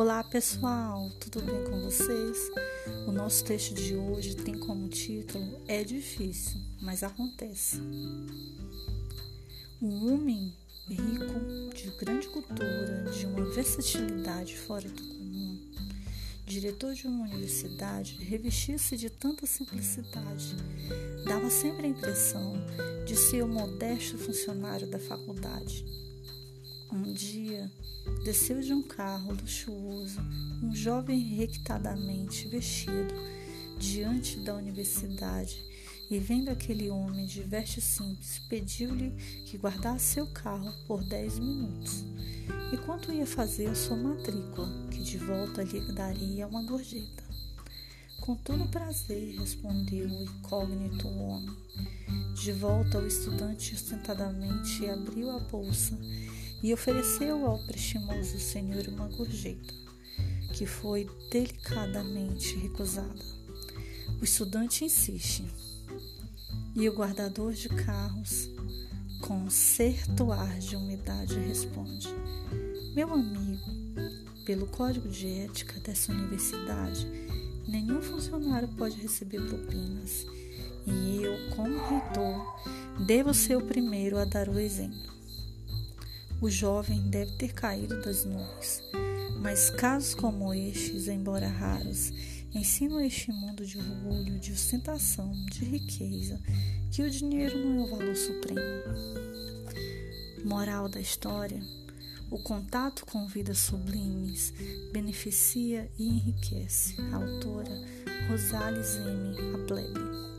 Olá pessoal, tudo bem com vocês? O nosso texto de hoje tem como título É difícil, mas acontece. Um homem rico, de grande cultura, de uma versatilidade fora do comum, diretor de uma universidade, revestia-se de tanta simplicidade, dava sempre a impressão de ser o modesto funcionário da faculdade. Dia, desceu de um carro luxuoso um jovem requintadamente vestido diante da universidade e, vendo aquele homem de veste simples, pediu-lhe que guardasse seu carro por dez minutos, enquanto ia fazer a sua matrícula, que de volta lhe daria uma gorjeta. Com todo prazer, respondeu o incógnito homem. De volta, o estudante ostentadamente abriu a bolsa e ofereceu ao prestimoso senhor uma gorjeta, que foi delicadamente recusada. O estudante insiste, e o guardador de carros, com certo ar de umidade, responde: Meu amigo, pelo código de ética dessa universidade, nenhum funcionário pode receber propinas, e eu, como reitor, devo ser o primeiro a dar o exemplo. O jovem deve ter caído das nuvens. Mas casos como estes, embora raros, ensinam este mundo de orgulho, de ostentação, de riqueza, que o dinheiro não é o valor supremo. Moral da história: o contato com vidas sublimes beneficia e enriquece. A autora Rosales M. A Plebe.